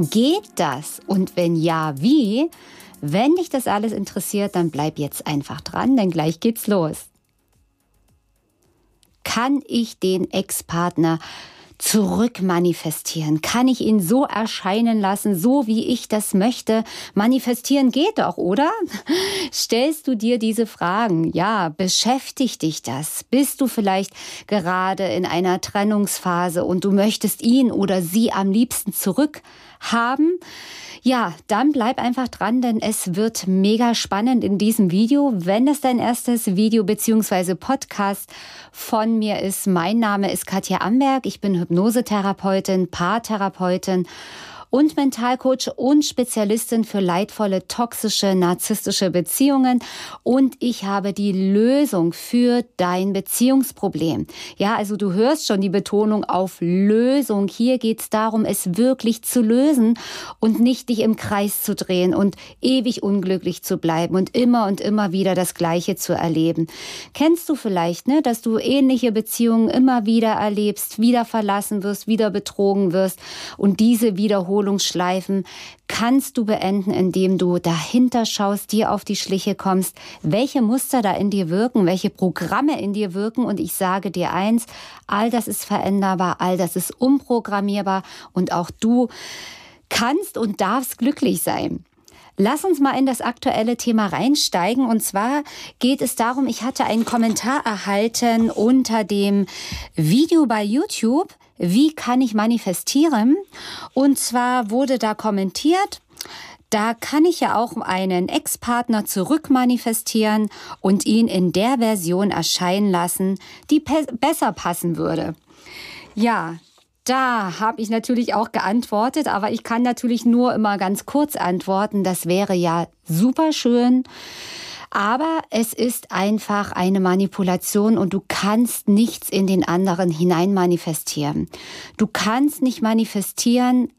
Geht das? Und wenn ja, wie? Wenn dich das alles interessiert, dann bleib jetzt einfach dran, denn gleich geht's los. Kann ich den Ex-Partner zurückmanifestieren? Kann ich ihn so erscheinen lassen, so wie ich das möchte? Manifestieren geht doch, oder? Stellst du dir diese Fragen? Ja, beschäftigt dich das? Bist du vielleicht gerade in einer Trennungsphase und du möchtest ihn oder sie am liebsten zurück haben? Ja, dann bleib einfach dran, denn es wird mega spannend in diesem Video. Wenn das dein erstes Video bzw. Podcast von mir ist, mein Name ist Katja Amberg. Ich bin Hypnosetherapeutin, Paartherapeutin und Mentalcoach und Spezialistin für leidvolle, toxische, narzisstische Beziehungen. Und ich habe die Lösung für dein Beziehungsproblem. Ja, also du hörst schon die Betonung auf Lösung. Hier geht es darum, es wirklich zu lösen und nicht dich im Kreis zu drehen und ewig unglücklich zu bleiben und immer und immer wieder das Gleiche zu erleben. Kennst du vielleicht, ne, dass du ähnliche Beziehungen immer wieder erlebst, wieder verlassen wirst, wieder betrogen wirst und diese wiederholen Wiederholungsschleifen kannst du beenden, indem du dahinter schaust, dir auf die Schliche kommst, welche Muster da in dir wirken, welche Programme in dir wirken. Und ich sage dir eins, all das ist veränderbar, all das ist umprogrammierbar und auch du kannst und darfst glücklich sein. Lass uns mal in das aktuelle Thema reinsteigen. Und zwar geht es darum, ich hatte einen Kommentar erhalten unter dem Video bei YouTube wie kann ich manifestieren? Und zwar wurde da kommentiert, da kann ich ja auch einen Ex-Partner zurückmanifestieren und ihn in der Version erscheinen lassen, die besser passen würde. Ja, da habe ich natürlich auch geantwortet, aber ich kann natürlich nur immer ganz kurz antworten. Das wäre ja super schön. Aber es ist einfach eine Manipulation und du kannst nichts in den anderen hinein manifestieren. Du kannst nicht manifestieren,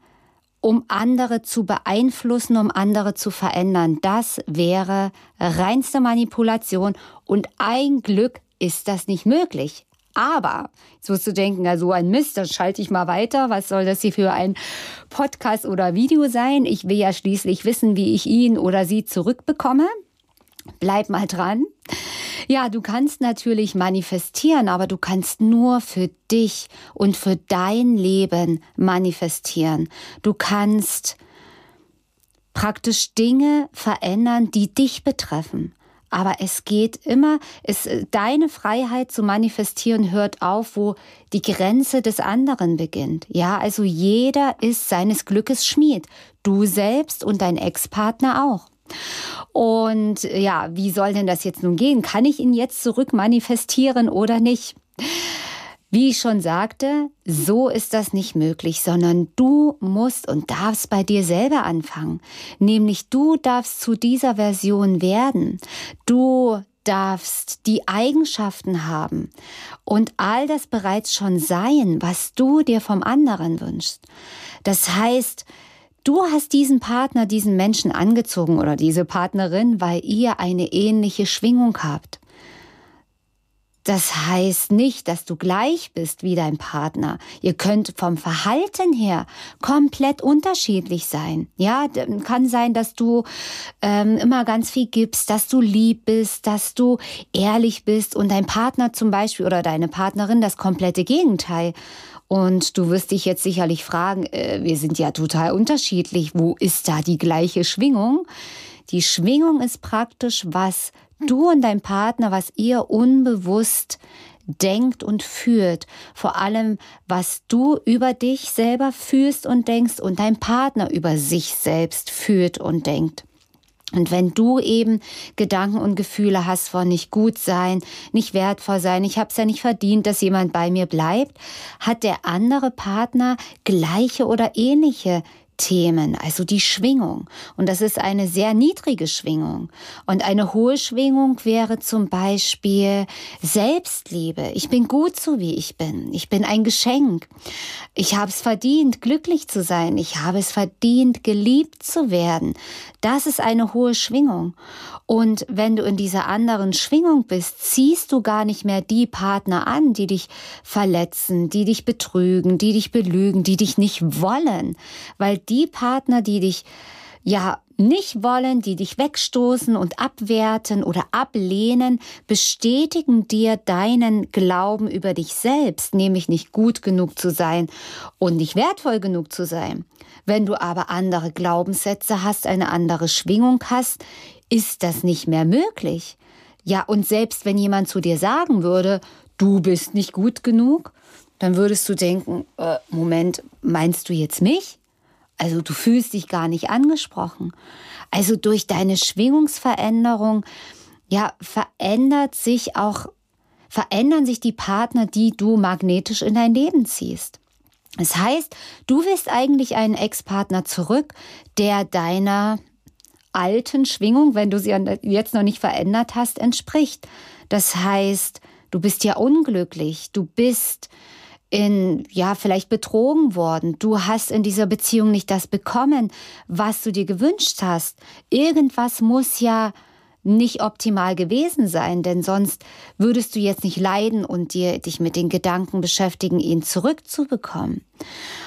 um andere zu beeinflussen, um andere zu verändern. Das wäre reinste Manipulation und ein Glück ist das nicht möglich. Aber jetzt wirst du denken, ja, so ein Mist, dann schalte ich mal weiter. Was soll das hier für ein Podcast oder Video sein? Ich will ja schließlich wissen, wie ich ihn oder sie zurückbekomme. Bleib mal dran. Ja, du kannst natürlich manifestieren, aber du kannst nur für dich und für dein Leben manifestieren. Du kannst praktisch Dinge verändern, die dich betreffen. Aber es geht immer, es, deine Freiheit zu manifestieren hört auf, wo die Grenze des anderen beginnt. Ja, also jeder ist seines Glückes Schmied. Du selbst und dein Ex-Partner auch. Und ja, wie soll denn das jetzt nun gehen? Kann ich ihn jetzt zurück manifestieren oder nicht? Wie ich schon sagte, so ist das nicht möglich, sondern du musst und darfst bei dir selber anfangen. Nämlich du darfst zu dieser Version werden. Du darfst die Eigenschaften haben und all das bereits schon sein, was du dir vom anderen wünschst. Das heißt, Du hast diesen Partner, diesen Menschen angezogen oder diese Partnerin, weil ihr eine ähnliche Schwingung habt. Das heißt nicht, dass du gleich bist wie dein Partner. Ihr könnt vom Verhalten her komplett unterschiedlich sein. Ja, kann sein, dass du ähm, immer ganz viel gibst, dass du lieb bist, dass du ehrlich bist und dein Partner zum Beispiel oder deine Partnerin das komplette Gegenteil. Und du wirst dich jetzt sicherlich fragen, äh, wir sind ja total unterschiedlich, wo ist da die gleiche Schwingung? Die Schwingung ist praktisch, was du und dein Partner, was ihr unbewusst denkt und fühlt. Vor allem, was du über dich selber fühlst und denkst und dein Partner über sich selbst fühlt und denkt. Und wenn du eben Gedanken und Gefühle hast von nicht gut sein, nicht wertvoll sein, ich habe es ja nicht verdient, dass jemand bei mir bleibt, hat der andere Partner gleiche oder ähnliche Themen, also die Schwingung. Und das ist eine sehr niedrige Schwingung. Und eine hohe Schwingung wäre zum Beispiel Selbstliebe. Ich bin gut so, wie ich bin. Ich bin ein Geschenk. Ich habe es verdient, glücklich zu sein. Ich habe es verdient, geliebt zu werden. Das ist eine hohe Schwingung. Und wenn du in dieser anderen Schwingung bist, ziehst du gar nicht mehr die Partner an, die dich verletzen, die dich betrügen, die dich belügen, die dich nicht wollen. Weil die Partner, die dich ja nicht wollen, die dich wegstoßen und abwerten oder ablehnen, bestätigen dir deinen Glauben über dich selbst, nämlich nicht gut genug zu sein und nicht wertvoll genug zu sein. Wenn du aber andere Glaubenssätze hast, eine andere Schwingung hast, ist das nicht mehr möglich. Ja, und selbst wenn jemand zu dir sagen würde, du bist nicht gut genug, dann würdest du denken, äh, Moment, meinst du jetzt mich? Also du fühlst dich gar nicht angesprochen. Also durch deine Schwingungsveränderung, ja, verändert sich auch, verändern sich die Partner, die du magnetisch in dein Leben ziehst. Das heißt, du willst eigentlich einen Ex-Partner zurück, der deiner alten Schwingung, wenn du sie jetzt noch nicht verändert hast, entspricht. Das heißt, du bist ja unglücklich, du bist in, ja, vielleicht betrogen worden. Du hast in dieser Beziehung nicht das bekommen, was du dir gewünscht hast. Irgendwas muss ja nicht optimal gewesen sein, denn sonst würdest du jetzt nicht leiden und dir dich mit den Gedanken beschäftigen, ihn zurückzubekommen.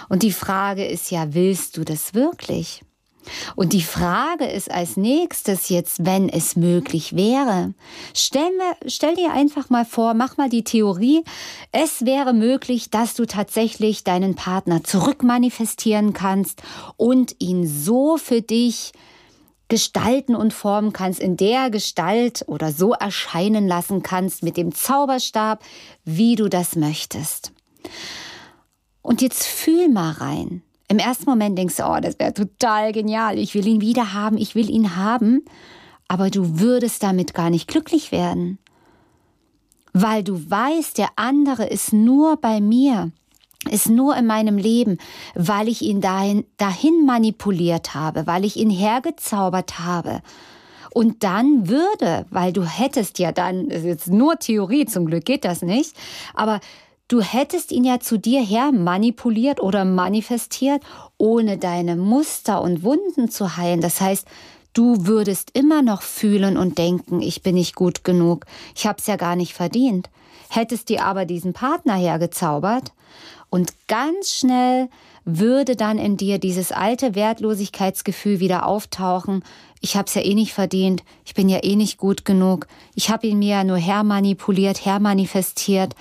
Und die Frage ist ja, willst du das wirklich? Und die Frage ist als nächstes jetzt, wenn es möglich wäre. Stell, mir, stell dir einfach mal vor, mach mal die Theorie, es wäre möglich, dass du tatsächlich deinen Partner zurückmanifestieren kannst und ihn so für dich gestalten und formen kannst, in der Gestalt oder so erscheinen lassen kannst mit dem Zauberstab, wie du das möchtest. Und jetzt fühl mal rein. Im ersten Moment denkst du, oh, das wäre total genial, ich will ihn wieder haben, ich will ihn haben, aber du würdest damit gar nicht glücklich werden, weil du weißt, der andere ist nur bei mir, ist nur in meinem Leben, weil ich ihn dahin, dahin manipuliert habe, weil ich ihn hergezaubert habe. Und dann würde, weil du hättest ja dann, das ist jetzt nur Theorie, zum Glück geht das nicht, aber Du hättest ihn ja zu dir her manipuliert oder manifestiert, ohne deine Muster und Wunden zu heilen. Das heißt, du würdest immer noch fühlen und denken, ich bin nicht gut genug, ich hab's ja gar nicht verdient. Hättest dir aber diesen Partner hergezaubert und ganz schnell würde dann in dir dieses alte Wertlosigkeitsgefühl wieder auftauchen. Ich hab's ja eh nicht verdient, ich bin ja eh nicht gut genug, ich hab ihn mir ja nur hermanipuliert, hermanifestiert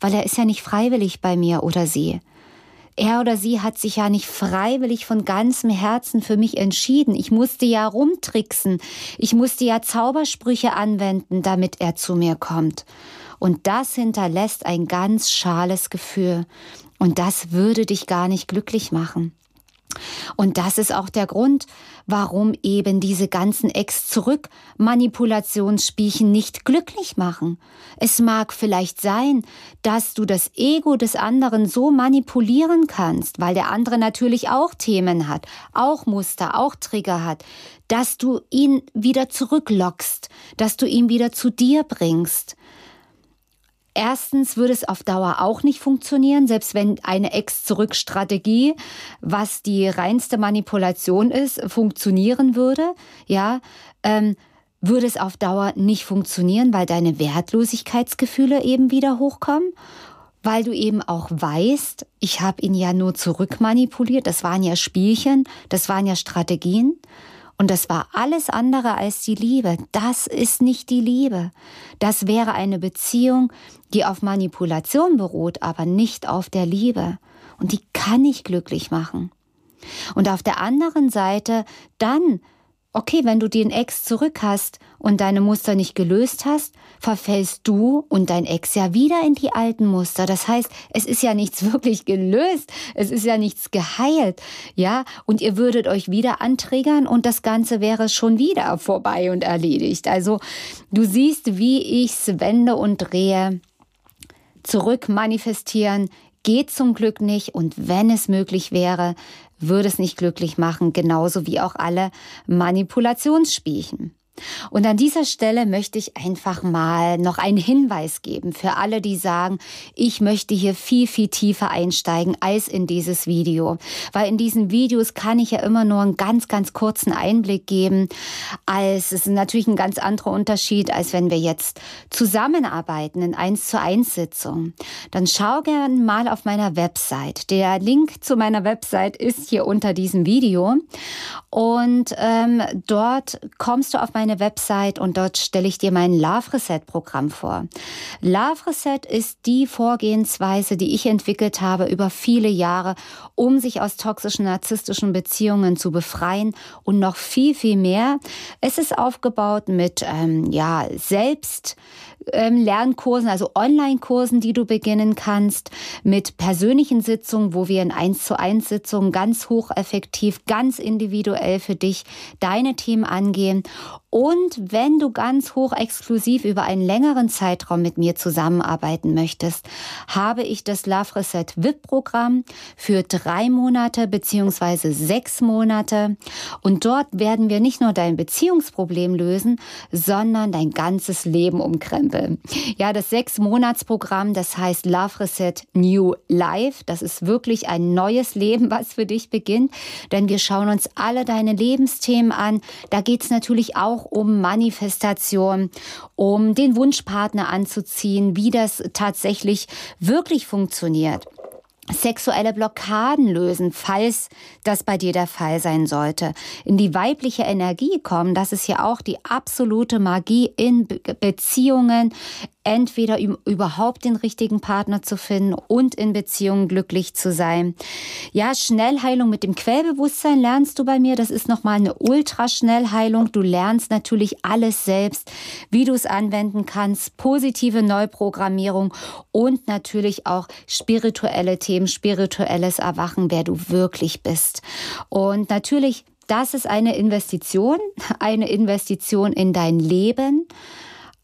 weil er ist ja nicht freiwillig bei mir oder sie. Er oder sie hat sich ja nicht freiwillig von ganzem Herzen für mich entschieden. Ich musste ja rumtricksen. Ich musste ja Zaubersprüche anwenden, damit er zu mir kommt. Und das hinterlässt ein ganz schales Gefühl. Und das würde dich gar nicht glücklich machen. Und das ist auch der Grund, warum eben diese ganzen Ex-Zurück-Manipulationsspielchen nicht glücklich machen. Es mag vielleicht sein, dass du das Ego des anderen so manipulieren kannst, weil der andere natürlich auch Themen hat, auch Muster, auch Trigger hat, dass du ihn wieder zurücklockst, dass du ihn wieder zu dir bringst. Erstens würde es auf Dauer auch nicht funktionieren, selbst wenn eine Ex-Zurück-Strategie, was die reinste Manipulation ist, funktionieren würde, ja, ähm, würde es auf Dauer nicht funktionieren, weil deine Wertlosigkeitsgefühle eben wieder hochkommen, weil du eben auch weißt, ich habe ihn ja nur zurückmanipuliert, das waren ja Spielchen, das waren ja Strategien. Und das war alles andere als die Liebe. Das ist nicht die Liebe. Das wäre eine Beziehung, die auf Manipulation beruht, aber nicht auf der Liebe. Und die kann nicht glücklich machen. Und auf der anderen Seite dann okay, wenn du den Ex zurück hast und deine Muster nicht gelöst hast, verfällst du und dein Ex ja wieder in die alten Muster. Das heißt, es ist ja nichts wirklich gelöst, es ist ja nichts geheilt, ja, und ihr würdet euch wieder anträgern und das Ganze wäre schon wieder vorbei und erledigt. Also du siehst, wie ich's wende und drehe. Zurück manifestieren geht zum Glück nicht und wenn es möglich wäre, würde es nicht glücklich machen, genauso wie auch alle Manipulationsspielchen. Und an dieser Stelle möchte ich einfach mal noch einen Hinweis geben für alle, die sagen, ich möchte hier viel, viel tiefer einsteigen als in dieses Video. Weil in diesen Videos kann ich ja immer nur einen ganz, ganz kurzen Einblick geben. Als, es ist natürlich ein ganz anderer Unterschied, als wenn wir jetzt zusammenarbeiten in 1 zu 1 Sitzungen. Dann schau gern mal auf meiner Website. Der Link zu meiner Website ist hier unter diesem Video. Und ähm, dort kommst du auf meine meine Website und dort stelle ich dir mein Love Reset Programm vor. Love Reset ist die Vorgehensweise, die ich entwickelt habe über viele Jahre, um sich aus toxischen, narzisstischen Beziehungen zu befreien und noch viel, viel mehr. Es ist aufgebaut mit, ähm, ja, selbst ähm, Lernkursen, also Online-Kursen, die du beginnen kannst, mit persönlichen Sitzungen, wo wir in 1 zu 1 Sitzungen ganz hocheffektiv, ganz individuell für dich deine Themen angehen und wenn du ganz hoch exklusiv über einen längeren Zeitraum mit mir zusammenarbeiten möchtest, habe ich das Love Reset VIP Programm für drei Monate beziehungsweise sechs Monate. Und dort werden wir nicht nur dein Beziehungsproblem lösen, sondern dein ganzes Leben umkrempeln. Ja, das sechs Monats Programm, das heißt Love Reset New Life. Das ist wirklich ein neues Leben, was für dich beginnt. Denn wir schauen uns alle deine Lebensthemen an. Da geht es natürlich auch auch um Manifestation, um den Wunschpartner anzuziehen, wie das tatsächlich wirklich funktioniert sexuelle Blockaden lösen, falls das bei dir der Fall sein sollte. In die weibliche Energie kommen, das ist ja auch die absolute Magie in Beziehungen, entweder überhaupt den richtigen Partner zu finden und in Beziehungen glücklich zu sein. Ja, Schnellheilung mit dem Quellbewusstsein lernst du bei mir. Das ist nochmal eine Ultraschnellheilung. Du lernst natürlich alles selbst, wie du es anwenden kannst, positive Neuprogrammierung und natürlich auch spirituelle Themen, spirituelles Erwachen, wer du wirklich bist. Und natürlich das ist eine Investition, eine Investition in dein Leben.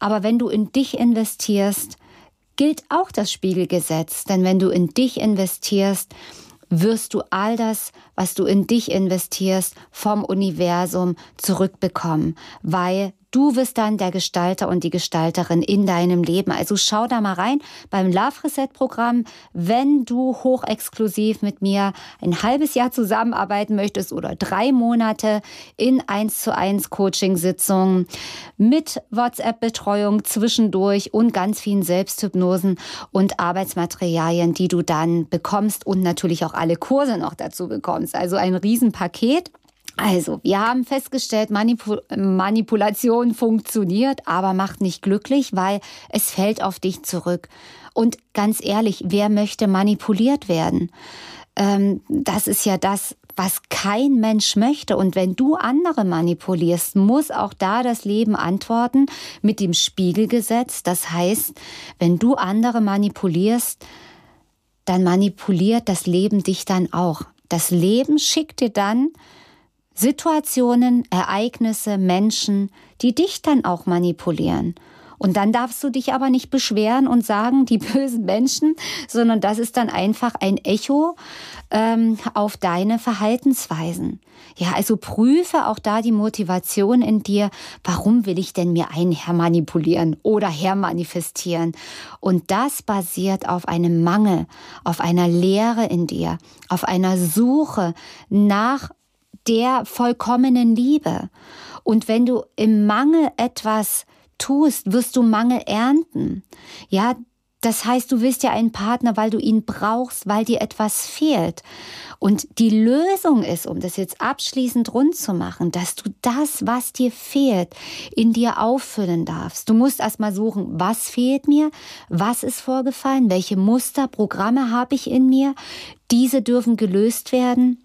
Aber wenn du in dich investierst, gilt auch das Spiegelgesetz. Denn wenn du in dich investierst, wirst du all das, was du in dich investierst, vom Universum zurückbekommen, weil Du wirst dann der Gestalter und die Gestalterin in deinem Leben. Also schau da mal rein beim Love Reset Programm, wenn du hochexklusiv mit mir ein halbes Jahr zusammenarbeiten möchtest oder drei Monate in eins zu eins Coaching Sitzungen mit WhatsApp Betreuung zwischendurch und ganz vielen Selbsthypnosen und Arbeitsmaterialien, die du dann bekommst und natürlich auch alle Kurse noch dazu bekommst. Also ein Riesenpaket. Also, wir haben festgestellt, Manipul Manipulation funktioniert, aber macht nicht glücklich, weil es fällt auf dich zurück. Und ganz ehrlich, wer möchte manipuliert werden? Ähm, das ist ja das, was kein Mensch möchte. Und wenn du andere manipulierst, muss auch da das Leben antworten mit dem Spiegelgesetz. Das heißt, wenn du andere manipulierst, dann manipuliert das Leben dich dann auch. Das Leben schickt dir dann Situationen, Ereignisse, Menschen, die dich dann auch manipulieren. Und dann darfst du dich aber nicht beschweren und sagen, die bösen Menschen, sondern das ist dann einfach ein Echo ähm, auf deine Verhaltensweisen. Ja, also prüfe auch da die Motivation in dir. Warum will ich denn mir einen hermanipulieren oder hermanifestieren? Und das basiert auf einem Mangel, auf einer Leere in dir, auf einer Suche nach der vollkommenen Liebe. Und wenn du im Mangel etwas tust, wirst du Mangel ernten. Ja, das heißt, du willst ja einen Partner, weil du ihn brauchst, weil dir etwas fehlt. Und die Lösung ist, um das jetzt abschließend rund zu machen, dass du das, was dir fehlt, in dir auffüllen darfst. Du musst erstmal suchen, was fehlt mir, was ist vorgefallen, welche Muster, Programme habe ich in mir. Diese dürfen gelöst werden.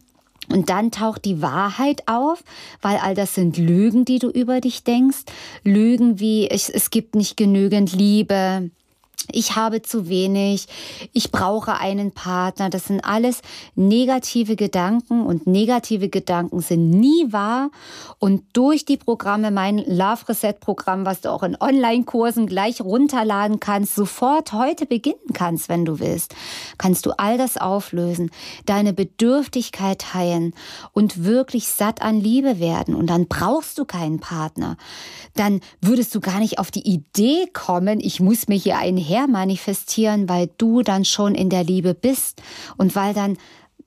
Und dann taucht die Wahrheit auf, weil all das sind Lügen, die du über dich denkst. Lügen wie es, es gibt nicht genügend Liebe, ich habe zu wenig, ich brauche einen Partner. Das sind alles negative Gedanken und negative Gedanken sind nie wahr. Und durch die Programme, mein Love Reset Programm, was du auch in Online-Kursen gleich runterladen kannst, sofort heute beginnen kannst, wenn du willst, kannst du all das auflösen, deine Bedürftigkeit heilen und wirklich satt an Liebe werden. Und dann brauchst du keinen Partner. Dann würdest du gar nicht auf die Idee kommen, ich muss mir hier einen manifestieren, weil du dann schon in der Liebe bist und weil dann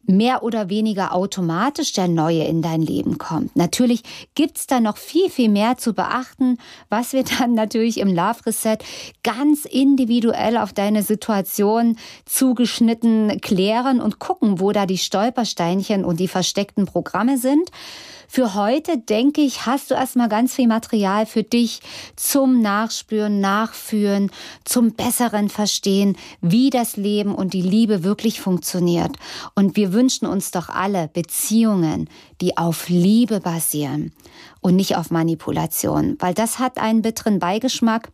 mehr oder weniger automatisch der Neue in dein Leben kommt. Natürlich gibt's da noch viel, viel mehr zu beachten, was wir dann natürlich im Love Reset ganz individuell auf deine Situation zugeschnitten klären und gucken, wo da die Stolpersteinchen und die versteckten Programme sind. Für heute, denke ich, hast du erstmal ganz viel Material für dich zum Nachspüren, Nachführen, zum besseren Verstehen, wie das Leben und die Liebe wirklich funktioniert. Und wir wünschen uns doch alle Beziehungen, die auf Liebe basieren und nicht auf Manipulation, weil das hat einen bitteren Beigeschmack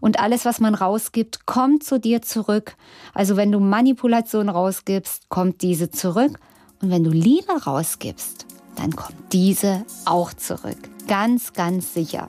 und alles, was man rausgibt, kommt zu dir zurück. Also wenn du Manipulation rausgibst, kommt diese zurück und wenn du Liebe rausgibst, dann kommt diese auch zurück. Ganz, ganz sicher.